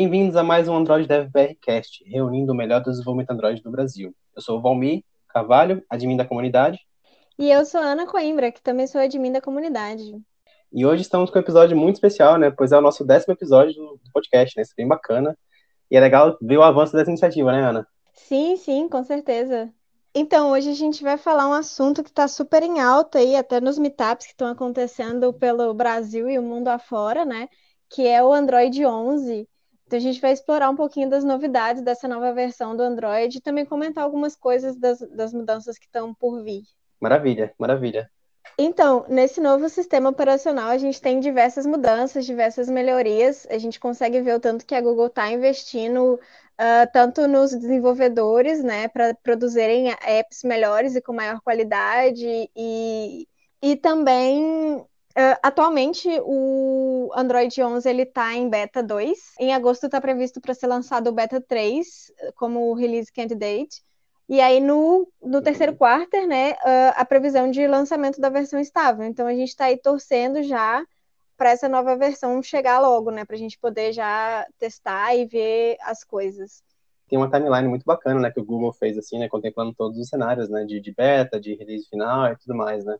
Bem-vindos a mais um Android Dev BRcast, reunindo o melhor do desenvolvimento Android do Brasil. Eu sou o Valmir Carvalho, admin da comunidade. E eu sou a Ana Coimbra, que também sou admin da comunidade. E hoje estamos com um episódio muito especial, né? Pois é o nosso décimo episódio do podcast, né? Isso é bem bacana. E é legal ver o avanço dessa iniciativa, né, Ana? Sim, sim, com certeza. Então, hoje a gente vai falar um assunto que está super em alta aí, até nos meetups que estão acontecendo pelo Brasil e o mundo afora, né? Que é o Android 11. Então, a gente vai explorar um pouquinho das novidades dessa nova versão do Android e também comentar algumas coisas das, das mudanças que estão por vir. Maravilha, maravilha. Então, nesse novo sistema operacional, a gente tem diversas mudanças, diversas melhorias. A gente consegue ver o tanto que a Google está investindo, uh, tanto nos desenvolvedores, né, para produzirem apps melhores e com maior qualidade, e, e também Uh, atualmente, o Android 11 ele está em beta 2. Em agosto está previsto para ser lançado o beta 3 como release candidate. E aí, no, no terceiro quarter, né, uh, a previsão de lançamento da versão estável. Então, a gente está aí torcendo já para essa nova versão chegar logo, né, para a gente poder já testar e ver as coisas. Tem uma timeline muito bacana, né, que o Google fez, assim, né, contemplando todos os cenários, né, de, de beta, de release final e tudo mais, né.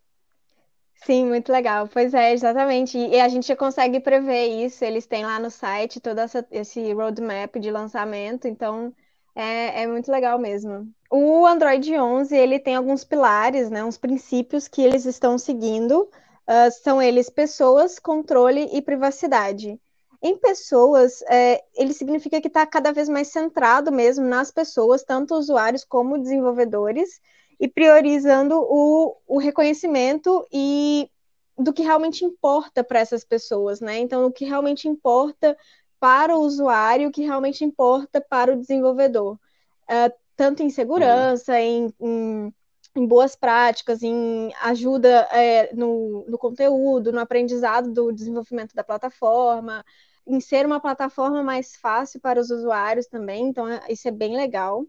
Sim, muito legal. Pois é, exatamente. E a gente consegue prever isso. Eles têm lá no site todo essa, esse roadmap de lançamento, então é, é muito legal mesmo. O Android 11 ele tem alguns pilares, né, uns princípios que eles estão seguindo. Uh, são eles pessoas, controle e privacidade. Em pessoas, é, ele significa que está cada vez mais centrado mesmo nas pessoas, tanto usuários como desenvolvedores e priorizando o, o reconhecimento e do que realmente importa para essas pessoas, né? Então, o que realmente importa para o usuário, o que realmente importa para o desenvolvedor, uh, tanto em segurança, uhum. em, em, em, boas práticas, em ajuda é, no, no conteúdo, no aprendizado do desenvolvimento da plataforma, em ser uma plataforma mais fácil para os usuários também, então é, isso é bem legal.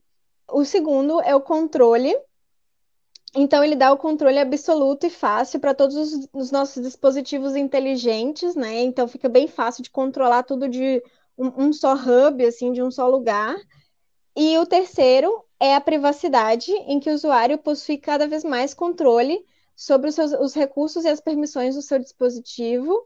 O segundo é o controle, então, ele dá o controle absoluto e fácil para todos os, os, nossos dispositivos inteligentes, né? Então, fica bem fácil de controlar tudo de um, um, só hub, assim, de um só lugar. E o terceiro é a privacidade, em que o usuário possui cada vez mais controle sobre os, seus, os recursos e as permissões do seu dispositivo.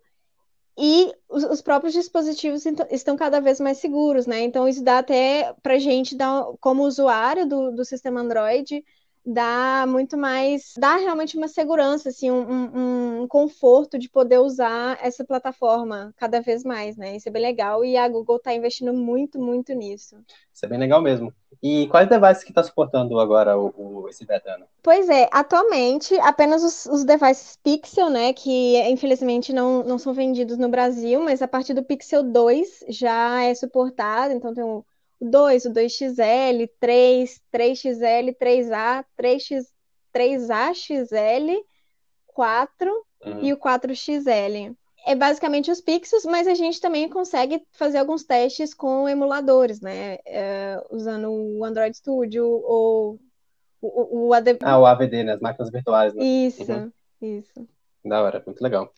E os, os próprios dispositivos estão cada vez mais seguros, né? Então, isso dá até para a gente, dar, como usuário do, do sistema Android, dá muito mais, dá realmente uma segurança, assim, um, um, conforto de poder usar essa plataforma cada vez mais, né? Isso é bem legal e a Google está investindo muito, muito nisso. Isso é bem legal mesmo. E quais devices que está suportando agora o, o, esse beta? Pois é, atualmente apenas os, os, devices Pixel, né, que infelizmente não, não são vendidos no Brasil, mas a partir do Pixel 2 já é suportado, então tem o o 2, o 2XL, 3, 3XL, 3A, 3X, 3AXL, 4 uhum. e o 4XL. É basicamente os pixels, mas a gente também consegue fazer alguns testes com emuladores, né? É, usando o Android Studio ou o, o, AD... Ah, o AVD, né? As máquinas virtuais, né? Isso, uhum. isso. Da hora, muito legal.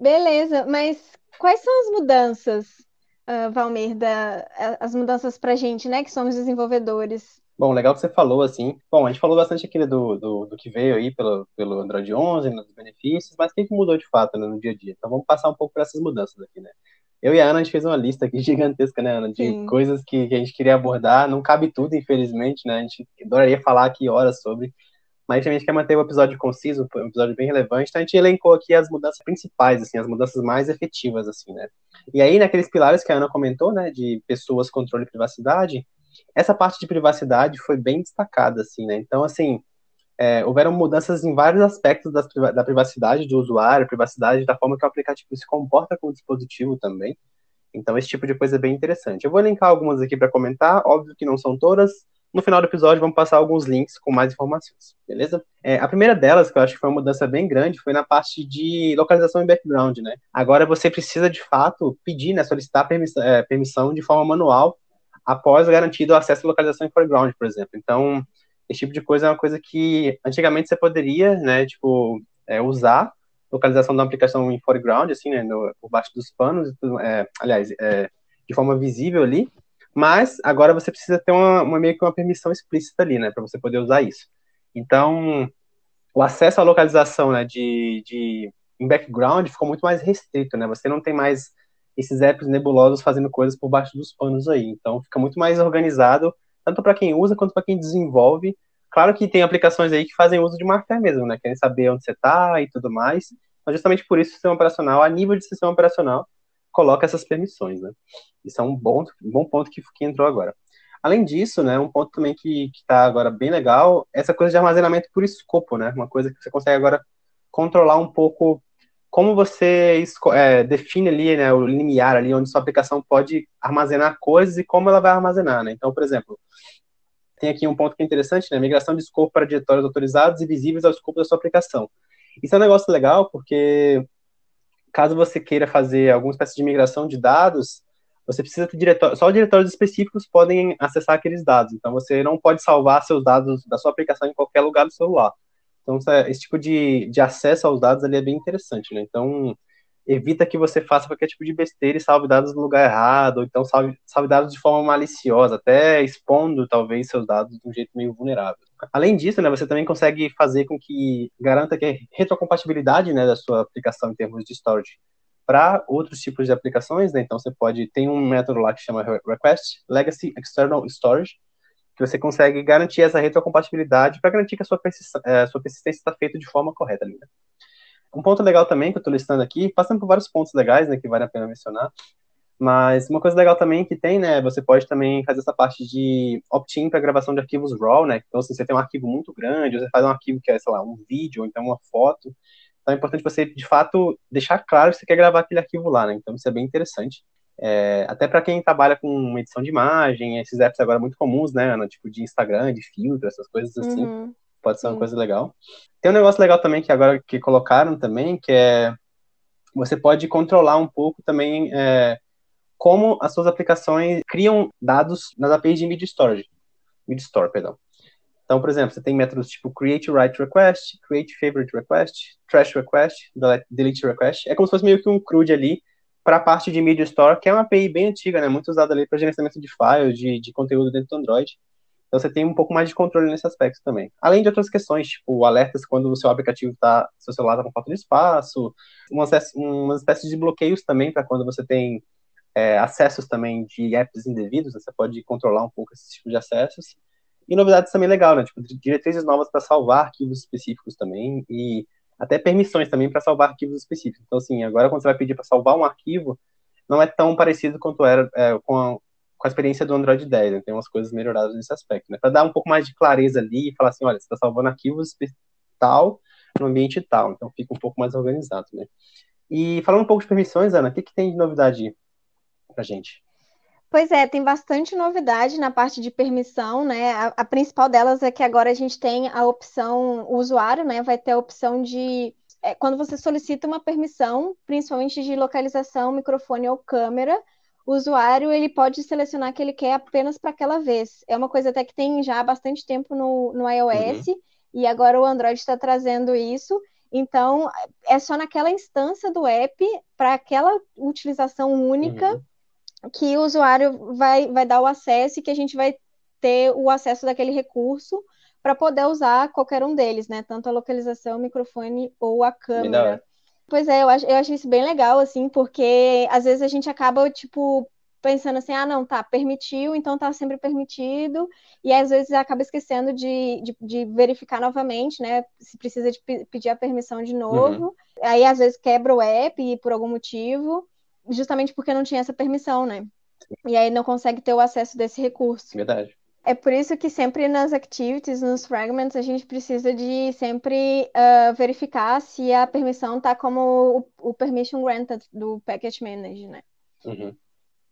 Beleza, mas quais são as mudanças uh, Valmir, da, as mudanças para a gente, né, que somos desenvolvedores? Bom, legal que você falou, assim. Bom, a gente falou bastante aqui do, do, do que veio aí pelo, pelo Android 11, dos benefícios, mas o que, mudou de fato né, no dia a dia? Então vamos passar um pouco por essas mudanças aqui, né? Eu e a Ana, a gente fez uma lista aqui gigantesca, né, Ana, de Sim. coisas que, que a gente queria abordar. Não cabe tudo, infelizmente, né? A gente adoraria falar aqui horas sobre, mas a gente quer manter o episódio conciso, um episódio bem relevante, então a gente elencou aqui as mudanças principais, assim, as mudanças mais efetivas, assim, né? E aí, naqueles pilares que a Ana comentou, né, de pessoas, controle e privacidade, essa parte de privacidade foi bem destacada, assim, né? Então, assim, é, houveram mudanças em vários aspectos das, da privacidade do usuário, privacidade da forma que o aplicativo se comporta com o dispositivo também. Então, esse tipo de coisa é bem interessante. Eu vou elencar algumas aqui para comentar, óbvio que não são todas, no final do episódio, vamos passar alguns links com mais informações, beleza? É, a primeira delas, que eu acho que foi uma mudança bem grande, foi na parte de localização e background, né? Agora você precisa, de fato, pedir, né, solicitar permissão, é, permissão de forma manual após garantido o acesso à localização em foreground, por exemplo. Então, esse tipo de coisa é uma coisa que antigamente você poderia, né, tipo, é, usar localização da aplicação em foreground, assim, né, no, por baixo dos panos, é, aliás, é, de forma visível ali, mas agora você precisa ter uma, uma meio que uma permissão explícita ali, né, para você poder usar isso. Então, o acesso à localização, né, de, de em background ficou muito mais restrito, né? Você não tem mais esses apps nebulosos fazendo coisas por baixo dos panos aí. Então, fica muito mais organizado, tanto para quem usa quanto para quem desenvolve. Claro que tem aplicações aí que fazem uso de fé mesmo, né? Querem saber onde você está e tudo mais. Mas justamente por isso o sistema operacional, a nível de sistema operacional, coloca essas permissões, né? Isso é um bom, um bom ponto que, que entrou agora. Além disso, né, um ponto também que está agora bem legal, essa coisa de armazenamento por escopo, né? Uma coisa que você consegue agora controlar um pouco como você é, define ali, né, o limiar ali, onde sua aplicação pode armazenar coisas e como ela vai armazenar, né? Então, por exemplo, tem aqui um ponto que é interessante, né? Migração de escopo para diretórios autorizados e visíveis ao escopo da sua aplicação. Isso é um negócio legal porque caso você queira fazer alguma espécie de migração de dados, você precisa ter diretórios, só diretórios específicos podem acessar aqueles dados. Então você não pode salvar seus dados da sua aplicação em qualquer lugar do celular. Então esse tipo de, de acesso aos dados ali é bem interessante, né? Então evita que você faça qualquer tipo de besteira e salve dados no lugar errado, ou então salve, salve dados de forma maliciosa, até expondo talvez seus dados de um jeito meio vulnerável. Além disso, né, você também consegue fazer com que garanta que a retrocompatibilidade né, da sua aplicação em termos de storage para outros tipos de aplicações, né? Então você pode tem um método lá que chama request legacy external storage que você consegue garantir essa retrocompatibilidade para garantir que a sua, sua persistência está feita de forma correta ali. Né? Um ponto legal também que eu estou listando aqui, passando por vários pontos legais, né, que vale a pena mencionar, mas uma coisa legal também que tem, né, você pode também fazer essa parte de opt-in para gravação de arquivos RAW, né, então se você tem um arquivo muito grande, você faz um arquivo que é, sei lá, um vídeo, ou então uma foto, então é importante você, de fato, deixar claro que você quer gravar aquele arquivo lá, né? Então isso é bem interessante. É, até para quem trabalha com edição de imagem, esses apps agora muito comuns, né, Ana? Tipo de Instagram, de filtro, essas coisas assim. Uhum. Pode ser uma Sim. coisa legal. Tem um negócio legal também que agora que colocaram também, que é você pode controlar um pouco também é, como as suas aplicações criam dados nas APIs de Media Storage. Media Store, perdão. Então, por exemplo, você tem métodos tipo create write request, create favorite request, trash request, delete request. É como se fosse meio que um CRUD ali para a parte de Media Store, que é uma API bem antiga, né? Muito usada ali para gerenciamento de files, de, de conteúdo dentro do Android. Então você tem um pouco mais de controle nesse aspecto também. Além de outras questões, tipo alertas quando o seu aplicativo está, seu celular está com falta de espaço, umas, umas espécies de bloqueios também para quando você tem é, acessos também de apps indevidos, né? você pode controlar um pouco esse tipo de acessos. E novidades também legal, né? Tipo, diretrizes novas para salvar arquivos específicos também e até permissões também para salvar arquivos específicos. Então, assim, agora quando você vai pedir para salvar um arquivo, não é tão parecido quanto era é, com, a, com, a, experiência do Android 10. Né? Tem umas coisas melhoradas nesse aspecto, né? Para dar um pouco mais de clareza ali e falar assim, olha, você está salvando arquivos tal no ambiente tal. Então, fica um pouco mais organizado, né? E falando um pouco de permissões, Ana, o que, que tem de novidade para gente? Pois é, tem bastante novidade na parte de permissão, né? A, a, principal delas é que agora a gente tem a opção, o usuário, né, vai ter a opção de é, quando você solicita uma permissão, principalmente de localização, microfone ou câmera, o usuário ele pode selecionar que ele quer apenas para aquela vez. É uma coisa até que tem já há bastante tempo no, no iOS, uhum. e agora o Android está trazendo isso. Então, é só naquela instância do app, para aquela utilização única. Uhum que o usuário vai, vai dar o acesso e que a gente vai ter o acesso daquele recurso para poder usar qualquer um deles, né? Tanto a localização, o microfone ou a câmera. Pois é, eu acho, eu acho isso bem legal, assim, porque às vezes a gente acaba, tipo, pensando assim, ah, não, tá, permitiu, então tá sempre permitido, e às vezes acaba esquecendo de, de, de verificar novamente, né, se precisa de pedir a permissão de novo, uhum. aí às vezes quebra o app por algum motivo, justamente porque não tinha essa permissão, né? E aí não consegue ter o acesso desse recurso. Verdade. É por isso que sempre nas activities, nos fragments, a gente precisa de sempre uh, verificar se a permissão está como o, o, permission granted do package manager, né? Uhum.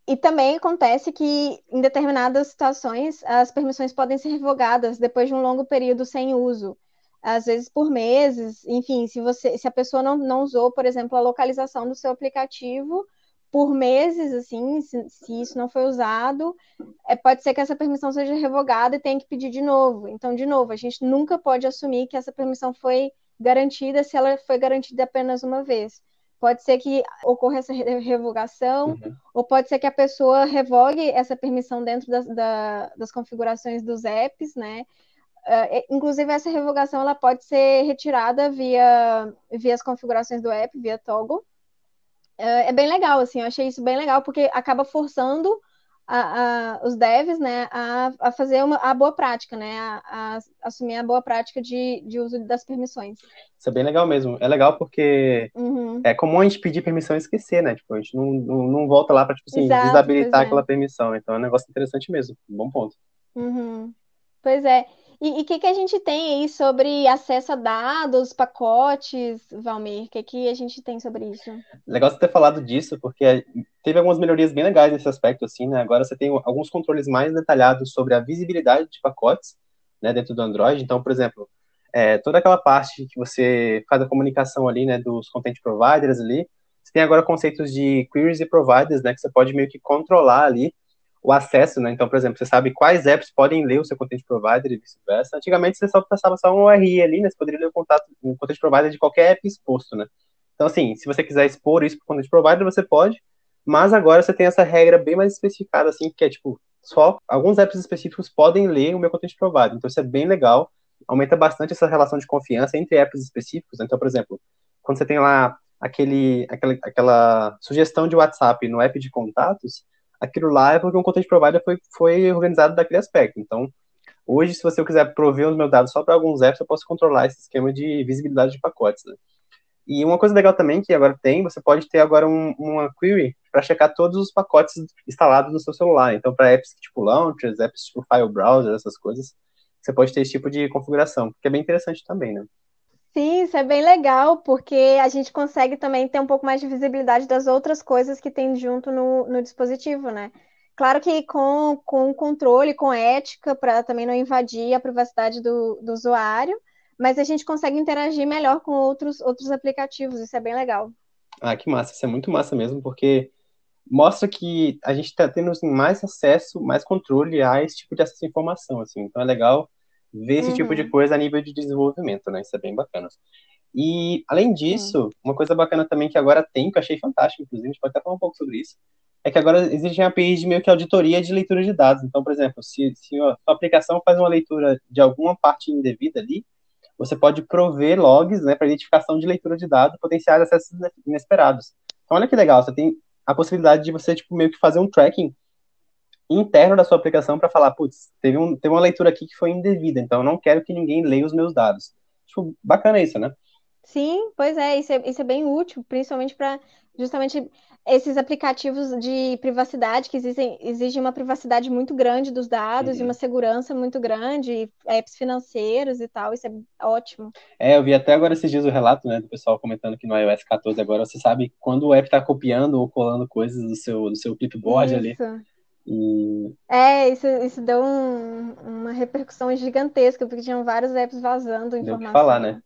E também acontece que em determinadas situações as permissões podem ser revogadas depois de um longo período sem uso, às vezes por meses, enfim, se você se a pessoa não, não usou, por exemplo, a localização do seu aplicativo por meses, assim, se, se, isso não foi usado, é, pode ser que essa permissão seja revogada e tenha que pedir de novo. Então, de novo, a gente nunca pode assumir que essa permissão foi garantida se ela foi garantida apenas uma vez. Pode ser que ocorra essa revogação, uhum. ou pode ser que a pessoa revogue essa permissão dentro das, da, das configurações dos apps, né? Uh, inclusive, essa revogação ela pode ser retirada via, via as configurações do app, via toggle. Uh, é bem legal, assim, eu achei isso bem legal, porque acaba forçando a, a, os devs, né, a, a fazer uma, a boa prática, né, a, assumir a boa prática de, de uso das permissões. Isso é bem legal mesmo. É legal porque uhum. é comum a gente pedir permissão e esquecer, né? Tipo, a gente não, não, não volta lá para tipo assim, Exato, desabilitar é. aquela permissão. Então é um negócio interessante mesmo. Bom ponto. Uhum. Pois é. E o que, que a gente tem aí sobre acesso a dados, pacotes, Valmir? O que, que a gente tem sobre isso? Legal você ter falado disso, porque teve algumas melhorias bem legais nesse aspecto, assim, né? Agora você tem alguns controles mais detalhados sobre a visibilidade de pacotes, né, dentro do Android. Então, por exemplo, é, toda aquela parte que você faz a comunicação ali, né, dos content providers ali, você tem agora conceitos de queries e providers, né, que você pode meio que controlar ali o acesso, né? Então, por exemplo, você sabe quais apps podem ler o seu content provider e vice-versa. Antigamente você só passava só um URI ali, né? Você poderia ler o contato, o content provider de qualquer app exposto, né? Então, assim, se você quiser expor isso para o content provider, você pode, mas agora você tem essa regra bem mais especificada, assim, que é tipo, só alguns apps específicos podem ler o meu content provider. Então, isso é bem legal, aumenta bastante essa relação de confiança entre apps específicos. Então, por exemplo, quando você tem lá aquele, aquela, aquela sugestão de WhatsApp no app de contatos, aquilo lá é porque um content provider foi, foi organizado daquele aspecto. Então, hoje, se você quiser prover os meus dados só para alguns apps, eu posso controlar esse esquema de visibilidade de pacotes. Né? E uma coisa legal também que agora tem, você pode ter agora um, uma query para checar todos os pacotes instalados no seu celular. Então, para apps tipo Launchers, apps tipo File Browser, essas coisas, você pode ter esse tipo de configuração, que é bem interessante também, né? Sim, isso é bem legal, porque a gente consegue também ter um pouco mais de visibilidade das outras coisas que tem junto no, no dispositivo, né? Claro que com, com controle, com ética, para também não invadir a privacidade do, do usuário, mas a gente consegue interagir melhor com outros, outros aplicativos, isso é bem legal. Ah, que massa, isso é muito massa mesmo, porque mostra que a gente está tendo assim, mais acesso, mais controle a esse tipo de acesso à informação, assim, então é legal ver esse uhum. tipo de uhum. coisa a nível de desenvolvimento, né? Isso é bem bacana. E, além disso, uma coisa bacana também que agora tem, que eu achei fantástico, inclusive, a gente pode até falar um pouco sobre isso, é que agora existem APIs de meio que auditoria de leitura de dados. Então, por exemplo, se, se a sua aplicação faz uma leitura de alguma parte indevida ali, você pode prover logs né, para identificação de leitura de dados, potenciais acessos inesperados. Então, olha que legal, você tem a possibilidade de você, tipo, meio que fazer um tracking interno da sua aplicação para falar, putz, teve, um, teve uma leitura aqui que foi indevida, então eu não quero que ninguém leia os meus dados. Tipo, bacana isso, né? Sim, pois é, isso é, isso é bem útil, principalmente para justamente esses aplicativos de privacidade que exigem, exigem uma privacidade muito grande dos dados uhum. e uma segurança muito grande, apps financeiros e tal, isso é ótimo. É, eu vi até agora esses dias o relato, né, do pessoal comentando que no iOS 14 agora você sabe quando o app está copiando ou colando coisas do seu, do seu clipboard isso. ali. E... É, isso, isso deu um, uma repercussão gigantesca, porque tinham vários apps vazando informação. Deu que falar, né?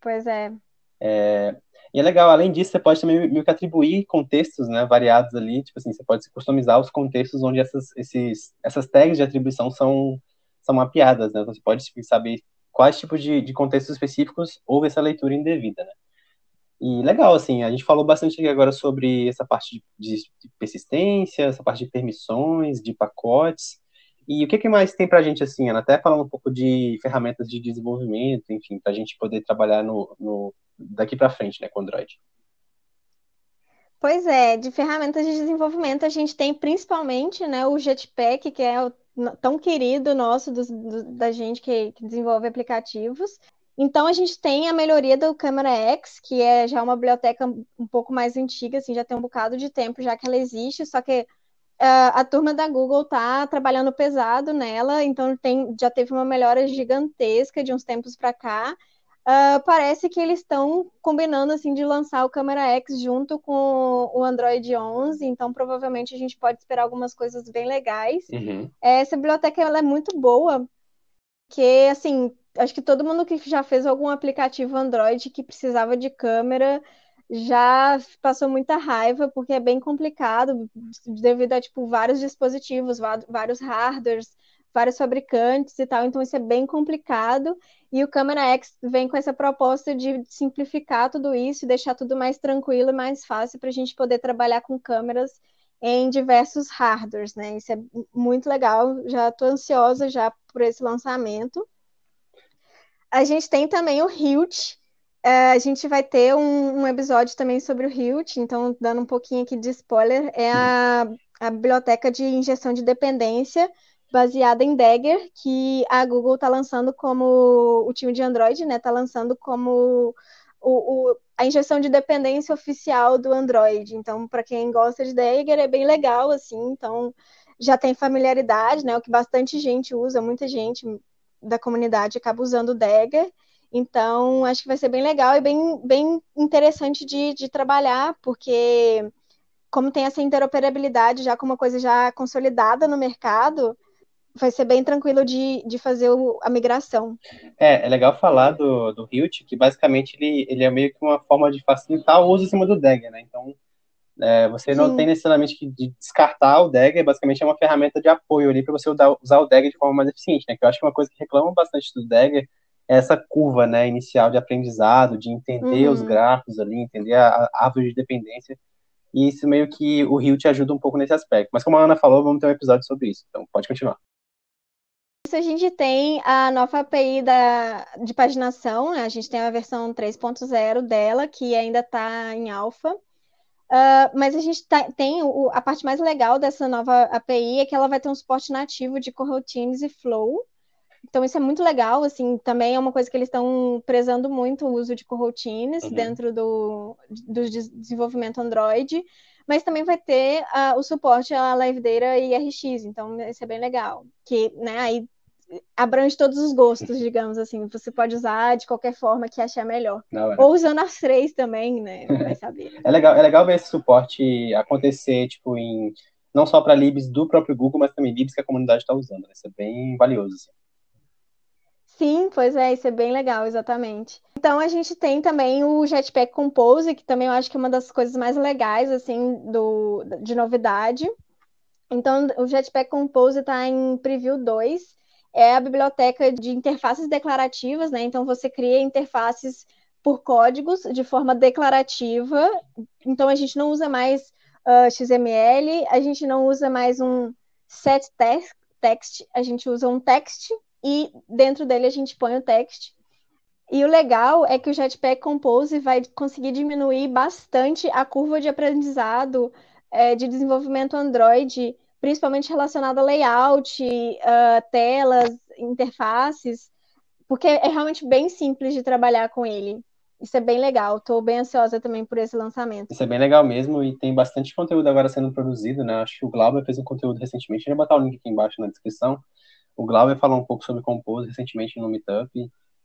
Pois é. é. E é legal, além disso, você pode também meio que atribuir contextos né, variados ali, tipo assim, você pode customizar os contextos onde essas, esses, essas tags de atribuição são, são mapeadas, né? Então você pode saber quais tipos de, de contextos específicos houve essa leitura indevida, né? E legal, assim, a gente falou bastante aqui agora sobre essa parte de, de persistência, essa parte de permissões, de pacotes. E o que, que mais tem para a gente, assim, Ana? Até falando um pouco de ferramentas de desenvolvimento, enfim, para a gente poder trabalhar no, no daqui para frente, né, com Android. Pois é, de ferramentas de desenvolvimento a gente tem principalmente né, o Jetpack, que é o tão querido nosso do, do, da gente que, que desenvolve aplicativos. Então a gente tem a melhoria do Câmera X, que é já uma biblioteca um pouco mais antiga, assim, já tem um bocado de tempo já que ela existe, só que uh, a turma da Google tá trabalhando pesado nela, então tem, já teve uma melhora gigantesca de uns tempos para cá. Uh, parece que eles estão combinando assim de lançar o Câmera X junto com o Android 11, então provavelmente a gente pode esperar algumas coisas bem legais. Uhum. Essa biblioteca ela é muito boa, que assim acho que todo mundo que já fez algum aplicativo Android que precisava de câmera já passou muita raiva, porque é bem complicado, devido a tipo, vários dispositivos, vários hardwares, vários fabricantes e tal, então isso é bem complicado. E o Câmera X vem com essa proposta de simplificar tudo isso deixar tudo mais tranquilo e mais fácil para a gente poder trabalhar com câmeras em diversos hardwares, né? Isso é muito legal. Já estou ansiosa já por esse lançamento. A gente tem também o Hilt. É, a gente vai ter um, um, episódio também sobre o Hilt, então dando um pouquinho aqui de spoiler, é a, a biblioteca de injeção de dependência baseada em Dagger, que a Google está lançando como o time de Android, né? Está lançando como o, o, a injeção de dependência oficial do Android. Então, para quem gosta de Dagger, é bem legal, assim. Então, já tem familiaridade, né? O que bastante gente usa, muita gente da comunidade acaba usando o Dagger. Então, acho que vai ser bem legal e bem, bem interessante de, de trabalhar, porque como tem essa interoperabilidade já com uma coisa já consolidada no mercado, vai ser bem tranquilo de, de fazer o, a migração. É, é legal falar do, do Hilt, que basicamente ele, ele é meio que uma forma de facilitar o uso em cima do Dagger, né? Então, é, você Sim. não tem necessariamente que descartar o Dagger, basicamente é uma ferramenta de apoio ali para você usar, o Dagger de forma mais eficiente, né? Que eu acho que uma coisa que reclamam bastante do Dagger é essa curva, né, inicial de aprendizado, de entender uhum. os gráficos ali, entender a, a árvore de dependência, e isso meio que o Rio te ajuda um pouco nesse aspecto. Mas como a Ana falou, vamos ter um episódio sobre isso, então pode continuar a gente tem a nova API da, de paginação, né? a gente tem a versão 3.0 dela, que ainda está em alfa. Uh, mas a gente tá, tem o, a parte mais legal dessa nova API é que ela vai ter um suporte nativo de coroutines e flow. Então isso é muito legal, assim, também é uma coisa que eles estão prezando muito o uso de coroutines uhum. dentro do, do desenvolvimento Android, mas também vai ter uh, o suporte a Live Data e RX, então isso é bem legal. Que, né, aí abrange todos os gostos, digamos assim. Você pode usar de qualquer forma que achar melhor. Não, é. Ou usando as três também, né? Vai saber. é legal, é legal ver esse suporte acontecer, tipo, em não só para libs do próprio Google, mas também libs que a comunidade está usando. Né? Isso é bem valioso. Assim. Sim, pois é, isso é bem legal, exatamente. Então a gente tem também o Jetpack Compose, que também eu acho que é uma das coisas mais legais, assim, do, de novidade. Então o Jetpack Compose está em Preview 2, é a biblioteca de interfaces declarativas, né? Então você cria interfaces por códigos de forma declarativa. Então a gente não usa mais uh, ah, XML, a gente não usa mais um set text, a gente usa um text e dentro dele a gente põe o text. E o legal é que o Jetpack Compose vai conseguir diminuir bastante a curva de aprendizado é, de desenvolvimento Android principalmente relacionado a layout, uh, telas, interfaces, porque é realmente bem simples de trabalhar com ele. Isso é bem legal, estou bem ansiosa também por esse lançamento. Isso é bem legal mesmo e tem bastante conteúdo agora sendo produzido, né? Acho que o Glauber fez um conteúdo recentemente, eu vou botar o link aqui embaixo na descrição. O Glauber falou um pouco sobre Compose recentemente no Meetup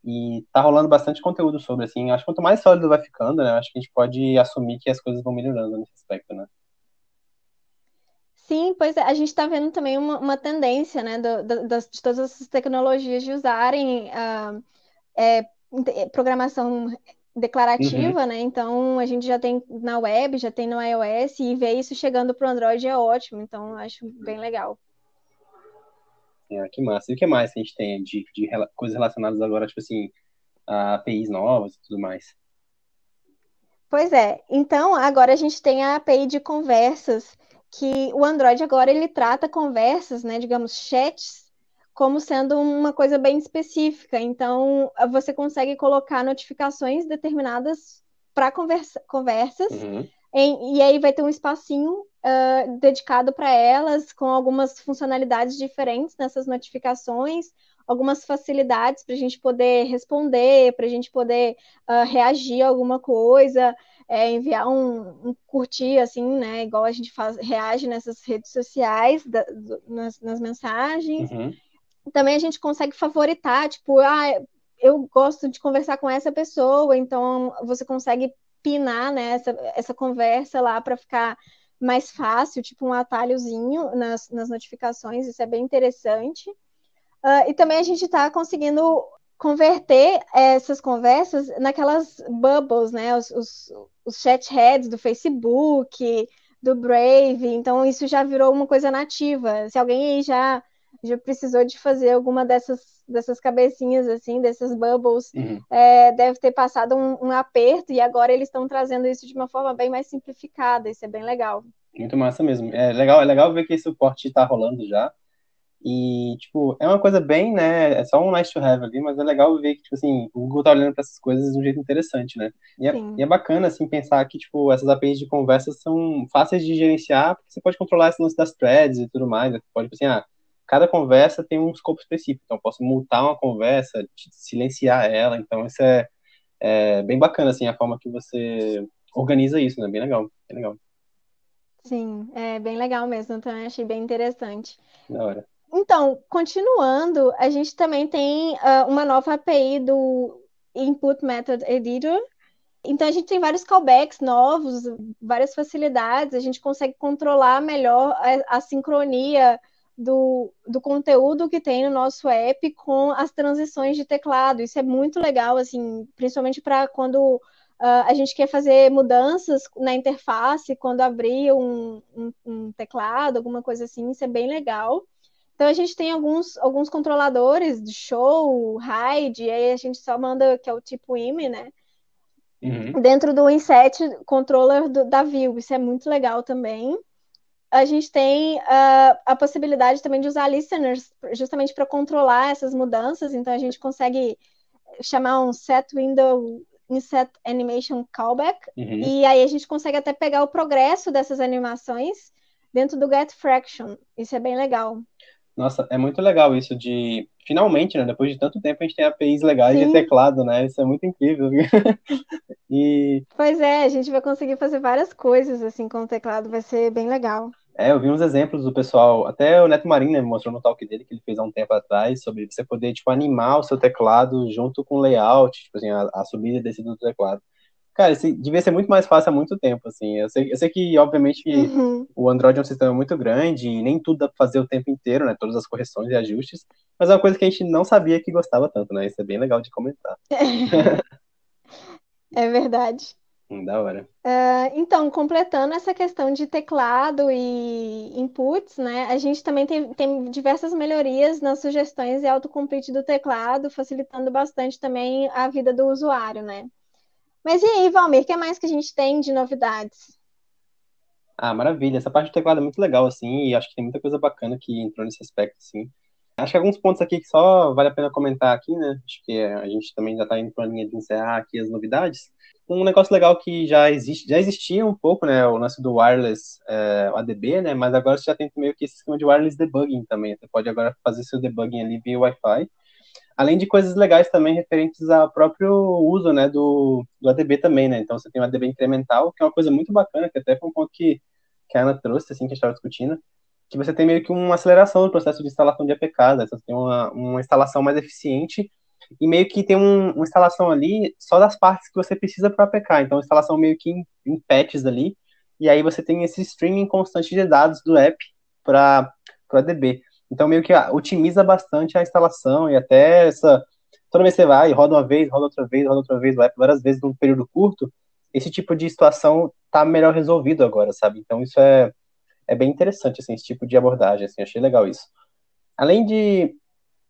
e tá rolando bastante conteúdo sobre, assim, acho que quanto mais sólido vai ficando, né? Acho que a gente pode assumir que as coisas vão melhorando nesse aspecto, né? Sim, pois é, a gente está vendo também uma, uma tendência, né, do, do, das, de todas essas tecnologias de usarem uh, é, programação declarativa, uhum. né? Então a gente já tem na web, já tem no iOS e ver isso chegando para o Android é ótimo. Então acho bem legal. É, que massa. E o que mais a gente tem de, de coisas relacionadas agora, tipo assim, a APIs novas e tudo mais? Pois é. Então agora a gente tem a API de conversas que o Android agora ele trata conversas, né, digamos, chats, como sendo uma coisa bem específica. Então, você consegue colocar notificações determinadas para conversa, conversas, uhum. em, e aí vai ter um espacinho uh, dedicado para elas, com algumas funcionalidades diferentes nessas notificações, algumas facilidades para a gente poder responder, para a gente poder uh, reagir a alguma coisa é, enviar um, um, curtir, assim, né? Igual a gente faz, reage nessas redes sociais, da, do, nas, nas, mensagens. Uhum. Também a gente consegue favoritar, tipo, ah, eu gosto de conversar com essa pessoa, então você consegue pinar né, essa, essa conversa lá para ficar mais fácil, tipo um atalhozinho nas, nas notificações, isso é bem interessante. Uh, e também a gente está conseguindo converter essas conversas naquelas bubbles, né? Os, os, os chat heads do Facebook, do Brave. Então, isso já virou uma coisa nativa. Se alguém aí já já precisou de fazer alguma dessas, dessas cabecinhas, assim, desses bubbles, Uhum. é, deve ter passado um, um aperto e agora eles estão trazendo isso de uma forma bem mais simplificada. Isso é bem legal. Muito massa mesmo. É legal, é legal ver que esse suporte tá rolando já. E, tipo, é uma coisa bem, né? É só um nice to have ali, mas é legal ver que, tipo assim, o Google tá olhando para essas coisas de um jeito interessante, né? E é, e é bacana, assim, pensar que, tipo, essas APIs de conversa são fáceis de gerenciar, porque você pode controlar esse lance das threads e tudo mais. Né? Você pode, tipo assim, ah, cada conversa tem um escopo específico, então eu posso multar uma conversa, silenciar ela, então isso é, é bem bacana, assim, a forma que você organiza isso, né? Bem legal, bem legal. Sim, é bem legal mesmo, também achei bem interessante. Da hora. Então, continuando, a gente também tem uh, uma nova API do Input Method Editor. Então, a gente tem vários callbacks novos, várias facilidades, a gente consegue controlar melhor a, a sincronia do, do conteúdo que tem no nosso app com as transições de teclado. Isso é muito legal, assim, principalmente para quando uh, a gente quer fazer mudanças na interface, quando abrir um, um, um teclado, alguma coisa assim, isso é bem legal. Então a gente tem alguns, alguns controladores de show, hide, aí a gente só manda, que é o tipo IME, né? Uhum. Dentro do inset controller do, da Vue, isso é muito legal também. A gente tem uh, a possibilidade também de usar listeners justamente para controlar essas mudanças, então a gente consegue chamar um set window inset animation callback, Uhum. e aí a gente consegue até pegar o progresso dessas animações dentro do get fraction. Isso é bem legal. Nossa, é muito legal isso de. Finalmente, né? Depois de tanto tempo, a gente tem APIs legais de Sim. teclado, né? Isso é muito incrível. E Pois é, a gente vai conseguir fazer várias coisas assim com o teclado, vai ser bem legal. é, eu vi uns exemplos do pessoal, até o Neto Marinho, né, mostrou no talk dele que ele fez há um tempo atrás, sobre você poder, tipo, animar o seu teclado junto com o layout, tipo assim, a, a subida e descida do teclado. Cara, devia ser muito mais fácil há muito tempo, assim. Eu sei, eu sei que, obviamente, Uhum. o Android é um sistema muito grande e nem tudo dá pra fazer o tempo inteiro, né? Todas as correções e ajustes. Mas é uma coisa que a gente não sabia que gostava tanto, né? Isso é bem legal de comentar. É verdade. Hum, Da hora. Ah, Então, completando essa questão de teclado e inputs, né? A gente também tem, tem diversas melhorias nas sugestões e autocomplete do teclado, facilitando bastante também a vida do usuário, né? Mas e aí, Valmir, o que mais que a gente tem de novidades? Ah, maravilha. Essa parte do teclado é muito legal, assim, e acho que tem muita coisa bacana que entrou nesse aspecto, assim. Acho que alguns pontos aqui que só vale a pena comentar aqui, né? Acho que a gente também já tá indo para a linha de encerrar aqui as novidades. Um negócio legal que já existe, já existia um pouco, né? O lance do wireless é, ADB, né? Mas agora você já tem meio que esse esquema de wireless debugging também. Você pode agora fazer seu debugging ali via Wi-Fi. Além de coisas legais também referentes ao próprio uso, né, do, do ADB também, né? Então você tem o ADB incremental, que é uma coisa muito bacana, que até foi um ponto que, que a Ana trouxe, assim, que a gente estava discutindo, que você tem meio que uma aceleração no processo de instalação de APKs, né? Você tem uma, uma instalação mais eficiente e meio que tem um, uma instalação ali só das partes que você precisa para APK. Então, instalação meio que em, em patches ali, e aí você tem esse streaming constante de dados do app para o ADB. Então, meio que otimiza bastante a instalação e até essa. Toda vez que você vai, roda uma vez, roda outra vez, roda outra vez, app várias vezes num período curto, esse tipo de situação tá melhor resolvido agora, sabe? Então, isso é, é bem interessante, assim, esse tipo de abordagem, assim, achei legal isso. Além de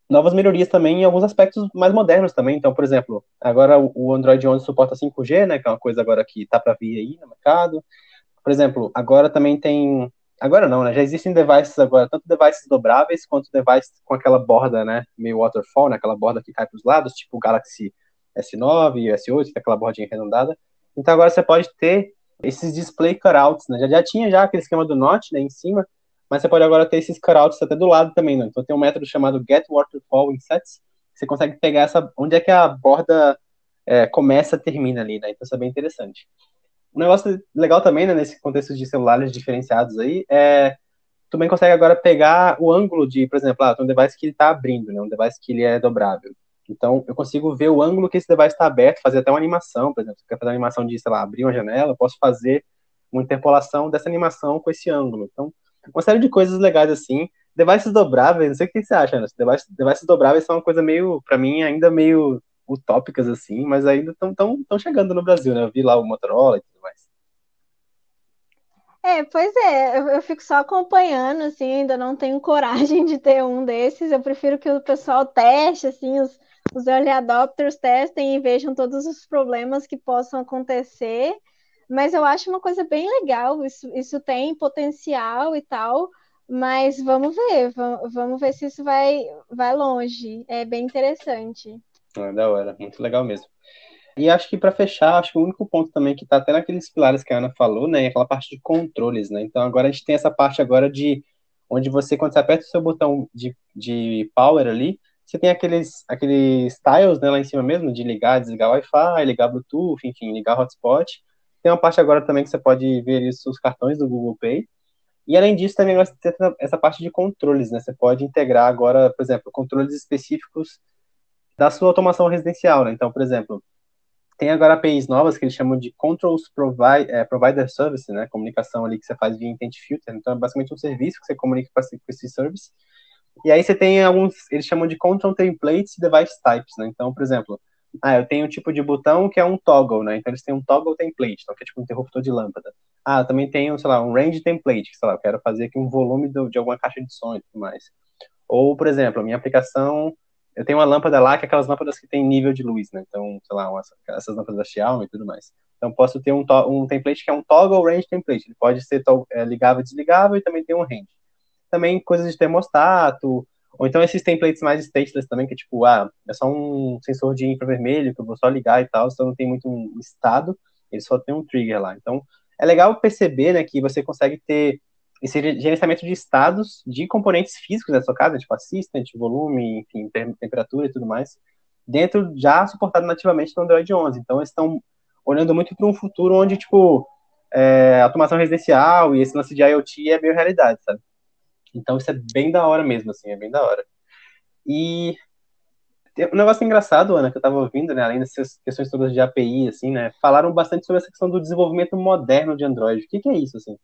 novas melhorias também em alguns aspectos mais modernos também. Então, por exemplo, agora o Android 11 suporta 5G, né, que é uma coisa agora que tá para vir aí no mercado. Por exemplo, agora também tem Agora não, né? Já existem devices agora, tanto devices dobráveis quanto devices com aquela borda, né? Meio waterfall, né? Aquela borda que cai para os lados, tipo o Galaxy S9 e S8, que é aquela bordinha arredondada. Então agora você pode ter esses display cutouts, né? Já, já tinha já aquele esquema do Note, né? Em cima, mas você pode agora ter esses cutouts até do lado também, né? Então tem um método chamado Get Waterfall Insets, você consegue pegar essa, onde é que a borda é, começa, termina ali, né? Então isso é bem interessante. Um negócio legal também, né, nesse contexto de celulares diferenciados aí, é também consegue agora pegar o ângulo de, por exemplo, ah, um device que ele está abrindo, né, um device que ele é dobrável. Então, eu consigo ver o ângulo que esse device está aberto, fazer até uma animação, por exemplo, se eu fazer uma animação de, sei lá, abrir uma janela, eu posso fazer uma interpolação dessa animação com esse ângulo. Então, uma série de coisas legais assim. Devices dobráveis, não sei o que você acha, né? Devices, devices dobráveis são uma coisa meio, para mim, ainda meio utópicas assim, mas ainda estão tão, tão chegando no Brasil, né? Eu vi lá o Motorola e tudo mais. É, pois é, eu, eu, fico só acompanhando, assim, ainda não tenho coragem de ter um desses. Eu prefiro que o pessoal teste, assim, os, os early adopters testem e vejam todos os problemas que possam acontecer. Mas eu acho uma coisa bem legal, isso, isso tem potencial e tal, mas vamos ver, vamos, vamos ver se isso vai, vai longe. É bem interessante. É da hora, muito legal mesmo. E acho que para fechar, acho que o único ponto também que está até naqueles pilares que a Ana falou, né, é aquela parte de controles, né? Então agora a gente tem essa parte agora de onde você quando você aperta o seu botão de, de power ali, você tem aqueles aqueles tiles, né, lá em cima mesmo de ligar, desligar Wi-Fi, ligar Bluetooth, enfim, ligar hotspot. Tem uma parte agora também que você pode ver isso, os cartões do Google Pay. E além disso, também vai ter essa parte de controles, né? Você pode integrar agora, por exemplo, controles específicos da sua automação residencial, né? Então, por exemplo, tem agora APIs novas que eles chamam de Controls Provi é, Provider Service, né? Comunicação ali que você faz via Intent Filter. Então, é basicamente um serviço que você comunica com esse service. E aí você tem alguns, eles chamam de Control Templates e Device Types, né? Então, por exemplo, ah, eu tenho um tipo de botão que é um toggle, né? Então, eles têm um toggle template, então, que é tipo um interruptor de lâmpada. Ah, eu também tenho, sei lá, um range template, que, sei lá, eu quero fazer aqui um volume do, de alguma caixa de som e tudo mais. Ou, por exemplo, a minha aplicação eu tenho uma lâmpada lá, que é aquelas lâmpadas que tem nível de luz, né? Então, sei lá, essas lâmpadas da Xiaomi e tudo mais. Então, posso ter um, um template que é um toggle range template. Ele pode ser é, ligável e desligável e também tem um range. Também coisas de termostato, ou então esses templates mais stateless também, que é tipo, ah, é só um sensor de infravermelho que eu vou só ligar e tal, então não tem muito um estado, ele só tem um trigger lá. Então, é legal perceber, né, que você consegue ter esse gerenciamento de estados de componentes físicos da sua casa, tipo assistant, volume, enfim, temperatura e tudo mais, dentro já suportado nativamente no Android 11. Então, eles estão olhando muito para um futuro onde, tipo, é, automação residencial e esse lance de IoT é meio realidade, sabe? Então, isso é bem da hora mesmo, assim, é bem da hora. E um negócio engraçado, Ana, que eu estava ouvindo, né, além dessas questões todas de API, assim, né, falaram bastante sobre essa questão do desenvolvimento moderno de Android. O que, que é isso, assim?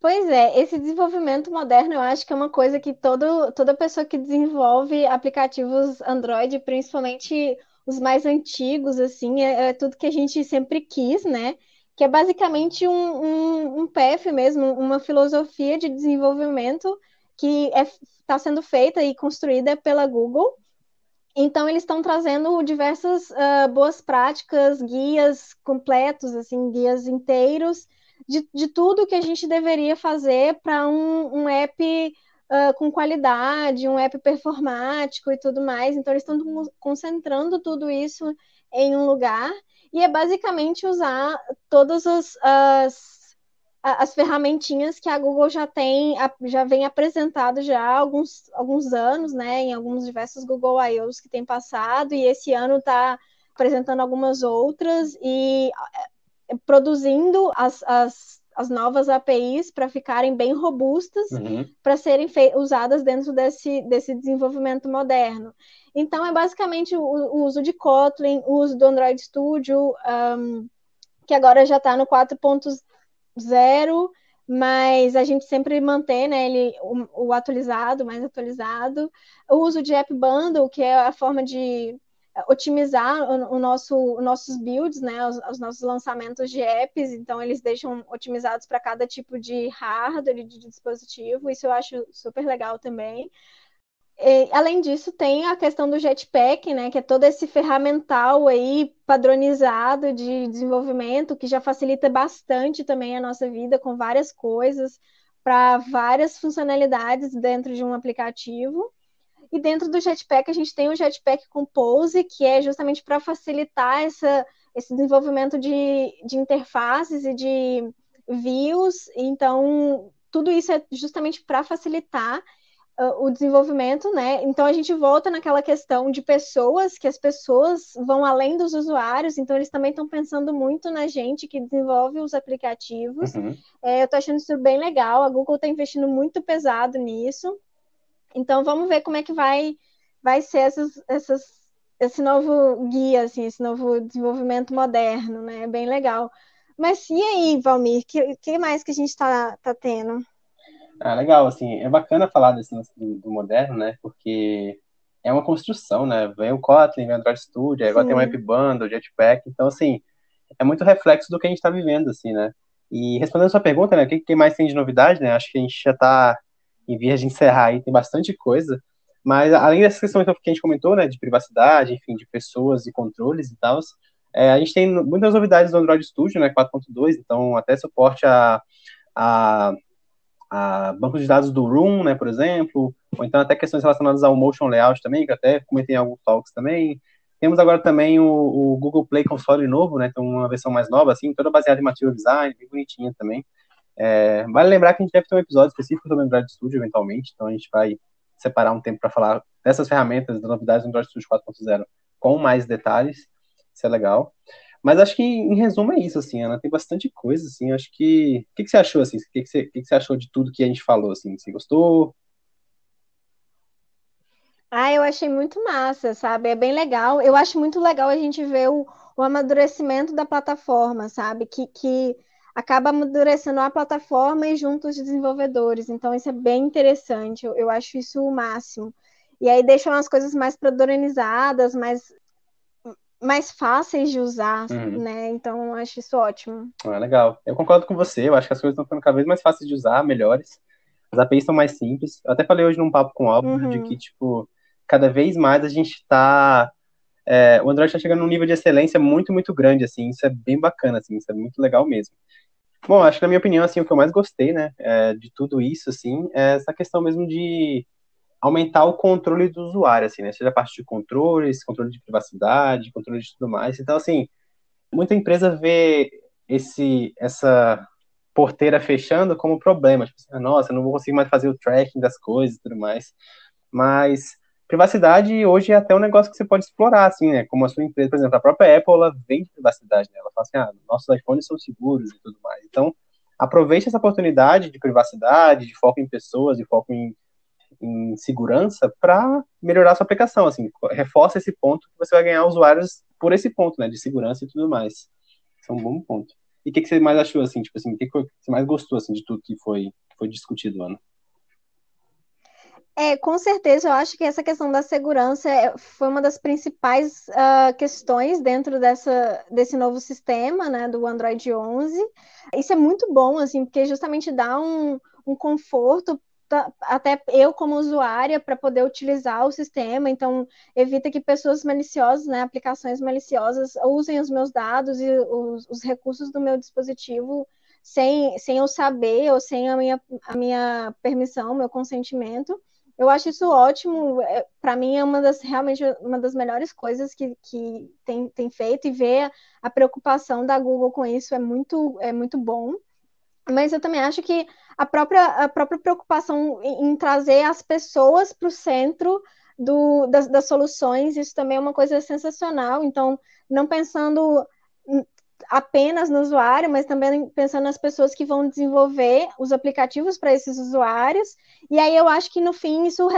Pois é, esse desenvolvimento moderno eu acho que é uma coisa que todo, toda pessoa que desenvolve aplicativos Android, principalmente os mais antigos, assim, é, é tudo que a gente sempre quis, né? Que é basicamente um, um, um path mesmo, uma filosofia de desenvolvimento que está é, tá sendo feita e construída pela Google. Então, eles estão trazendo diversas uh, boas práticas, guias completos, assim, guias inteiros, de, de tudo que a gente deveria fazer para um, um app uh, com qualidade, um app performático e tudo mais. Então, eles estão concentrando tudo isso em um lugar. E é basicamente usar todas as, as as ferramentinhas que a Google já tem, já vem apresentado já há alguns, alguns anos, né, em alguns diversos Google I.O.s que tem passado, e esse ano está apresentando algumas outras, e produzindo as, as, as novas APIs para ficarem bem robustas uhum. para serem usadas dentro desse, desse desenvolvimento moderno. Então, é basicamente o, o uso de Kotlin, o uso do Android Studio, um, que agora já está no 4.0, mas a gente sempre mantém né, ele, o, o, atualizado, mais atualizado. O uso de App Bundle, que é a forma de otimizar o, o nosso, os nossos builds, né, os, os, nossos lançamentos de apps, então eles deixam otimizados para cada tipo de hardware de dispositivo, isso eu acho super legal também. E, além disso, tem a questão do Jetpack, né, que é todo esse ferramental aí padronizado de desenvolvimento que já facilita bastante também a nossa vida com várias coisas para várias funcionalidades dentro de um aplicativo. E dentro do Jetpack, a gente tem o Jetpack Compose, que é justamente para facilitar essa, esse desenvolvimento de, de interfaces e de views. Então, tudo isso é justamente para facilitar uh, o desenvolvimento, né? Então, a gente volta naquela questão de pessoas, que as pessoas vão além dos usuários, então eles também estão pensando muito na gente que desenvolve os aplicativos. Uhum. É, eu estou achando isso bem legal, a Google está investindo muito pesado nisso. Então vamos ver como é que vai, vai ser essas, essas, esse novo guia, assim, esse novo desenvolvimento moderno, né? É bem legal. Mas e aí, Valmir, o que, que, mais que a gente está tá tendo? Ah, legal, assim, é bacana falar desse do, do, moderno, né? Porque é uma construção, né? Vem o Kotlin, vem o Android Studio, agora tem o Bundle, o Jetpack, então, assim, é muito reflexo do que a gente está vivendo, assim, né? E respondendo a sua pergunta, né, o que, que mais tem de novidade, né, acho que a gente já está em vias de encerrar aí, tem bastante coisa, mas além dessas questões que a gente comentou, né, de privacidade, enfim, de pessoas e controles e tal, é, a gente tem muitas novidades do Android Studio, né, 4.2, então até suporte a, a, a banco de dados do Room, né, por exemplo, ou então até questões relacionadas ao motion layout também, que até comentei em alguns talks também. Temos agora também o, o Google Play Console novo, né, então uma versão mais nova, assim, toda baseada em material design, bem bonitinha também. É, vale lembrar que a gente deve ter um episódio específico sobre Android Studio, eventualmente, então a gente vai separar um tempo para falar dessas ferramentas, das novidades do Android Studio 4.0 com mais detalhes, isso é legal. Mas acho que, em resumo, é isso, assim, Ana, tem bastante coisa, assim, acho que... O que, que você achou, assim, o que, que, você, o que, que você achou de tudo que a gente falou, assim, você gostou? Ah, eu achei muito massa, sabe? É bem legal. Eu acho muito legal a gente ver o, o amadurecimento da plataforma, sabe? Que, que acaba amadurecendo a plataforma e junto os desenvolvedores. Então, isso é bem interessante. Eu, eu acho isso o máximo. E aí deixam as coisas mais padronizadas, mais, mais fáceis de usar, uhum. né? Então, eu acho isso ótimo. Ah, legal. Eu concordo com você. Eu acho que as coisas estão ficando cada vez mais fáceis de usar, melhores. As APIs são mais simples. Eu até falei hoje num papo com o Álvaro uhum. de que, tipo, cada vez mais a gente está é, o Android está chegando num nível de excelência muito, muito grande, assim, isso é bem bacana, assim, isso é muito legal mesmo. Bom, acho que na minha opinião, assim, o que eu mais gostei, né, é, de tudo isso, assim, é essa questão mesmo de aumentar o controle do usuário, assim, né, seja a parte de controles, controle de privacidade, controle de tudo mais. Então, assim, muita empresa vê esse, essa porteira fechando como problema, tipo assim, nossa, não vou conseguir mais fazer o tracking das coisas e tudo mais. Mas privacidade hoje é até um negócio que você pode explorar, assim, né? Como a sua empresa, por exemplo, a própria Apple, ela vende privacidade, né? Ela fala assim, ah, nossos iPhones são seguros e tudo mais. Então, aproveite essa oportunidade de privacidade, de foco em pessoas, de foco em, em segurança para melhorar a sua aplicação, assim, reforça esse ponto que você vai ganhar usuários por esse ponto, né, de segurança e tudo mais. Isso é um bom ponto. E o que, que, você mais achou, assim, tipo assim, o que, que você mais gostou, assim, de tudo que foi, foi discutido, Ana? É, com certeza, eu acho que essa questão da segurança é, foi uma das principais uh, questões dentro dessa, desse novo sistema, né, do Android 11. Isso é muito bom, assim, porque justamente dá um, um conforto até eu como usuária para poder utilizar o sistema, então evita que pessoas maliciosas, né, aplicações maliciosas usem os meus dados e os, os recursos do meu dispositivo sem, sem eu saber ou sem a minha, a minha permissão, meu consentimento. Eu acho isso ótimo. É, Para mim é uma das realmente uma das melhores coisas que, que tem, tem feito e ver a preocupação da Google com isso é muito é muito bom. Mas eu também acho que a própria, a própria preocupação em, em trazer as pessoas para o centro do, das, das soluções, isso também é uma coisa sensacional. Então, não pensando apenas no usuário, mas também pensando nas pessoas que vão desenvolver os aplicativos para esses usuários. E aí eu acho que no fim isso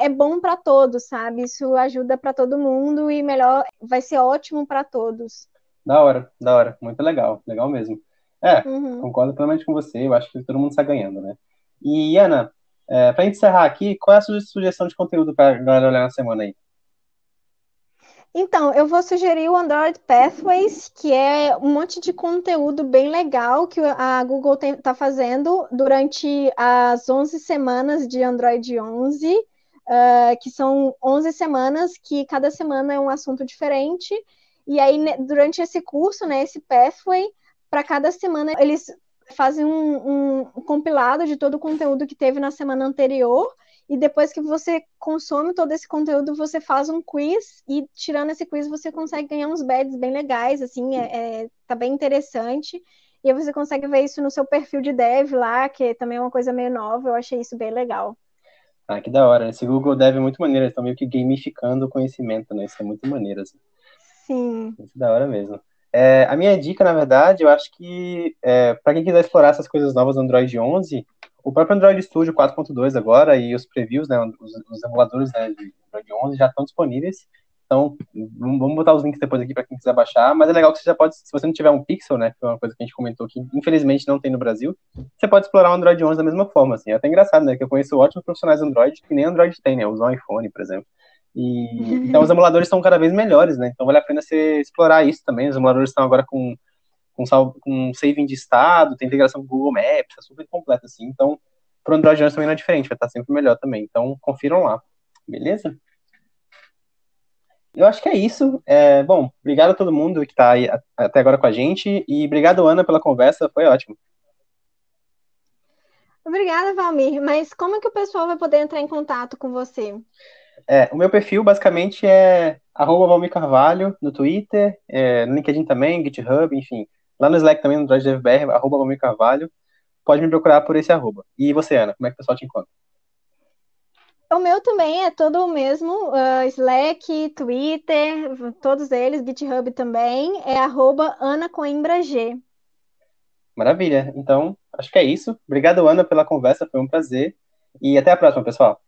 é bom para todos, sabe? Isso ajuda para todo mundo e melhor, vai ser ótimo para todos. Da hora, da hora, muito legal, legal mesmo. É, uhum. concordo plenamente com você, eu acho que todo mundo está ganhando, né? E Ana, é, para encerrar aqui, qual é a sua sugestão de conteúdo para a galera olhar na semana aí? Então, eu vou sugerir o Android Pathways, que é um monte de conteúdo bem legal que a Google está fazendo durante as 11 semanas de Android 11, uh, que são 11 semanas que cada semana é um assunto diferente. E aí, durante esse curso, né, esse Pathway, para cada semana eles fazem um, um compilado de todo o conteúdo que teve na semana anterior e depois que você consome todo esse conteúdo, você faz um quiz e tirando esse quiz você consegue ganhar uns badges bem legais, assim, é, é, tá bem interessante. E aí você consegue ver isso no seu perfil de dev lá, que também é uma coisa meio nova, eu achei isso bem legal. Ah, que da hora. Esse Google Dev é muito maneiro, eles estão meio que gamificando o conhecimento, né? Isso é muito maneiro, assim. Sim. Isso é da hora mesmo. É, a minha dica, na verdade, eu acho que é, para quem quiser explorar essas coisas novas do Android 11, o próprio Android Studio 4.2 agora e os previews, né, os, os emuladores né, de Android 11 já estão disponíveis. Então, vamos botar os links depois aqui para quem quiser baixar. Mas é legal que você já pode, se você não tiver um Pixel, né, que é uma coisa que a gente comentou que infelizmente não tem no Brasil, você pode explorar o Android 11 da mesma forma. Assim. É até engraçado, né, que eu conheço ótimos profissionais Android que nem Android tem, né, usam iPhone, por exemplo. E, então, os emuladores estão cada vez melhores, né, então vale a pena você explorar isso também. Os emuladores estão agora com com, com saving de estado, tem integração com Google Maps, é super completo, assim. Então, pro Android 11 também não é diferente, vai estar sempre melhor também. Então, confiram lá. Beleza? Eu acho que é isso. É, bom, obrigado a todo mundo que está até agora com a gente. E obrigado, Ana, pela conversa. Foi ótimo. Obrigada, Valmir. Mas como é que o pessoal vai poder entrar em contato com você? É, o meu perfil basicamente é Valmir Carvalho no Twitter, é, no LinkedIn também, GitHub, enfim. Lá no Slack também, no DriveBR, arroba Valmir Carvalho. Pode me procurar por esse arroba. E você, Ana, como é que o pessoal te encontra? O meu também é todo o mesmo, uh, Slack, Twitter, todos eles, GitHub também, é arroba Ana Coimbra G. Maravilha. Então, acho que é isso. Obrigado, Ana, pela conversa, foi um prazer. E até a próxima, pessoal.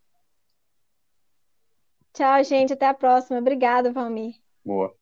Tchau, gente. Até a próxima. Obrigada, Valmir. Boa.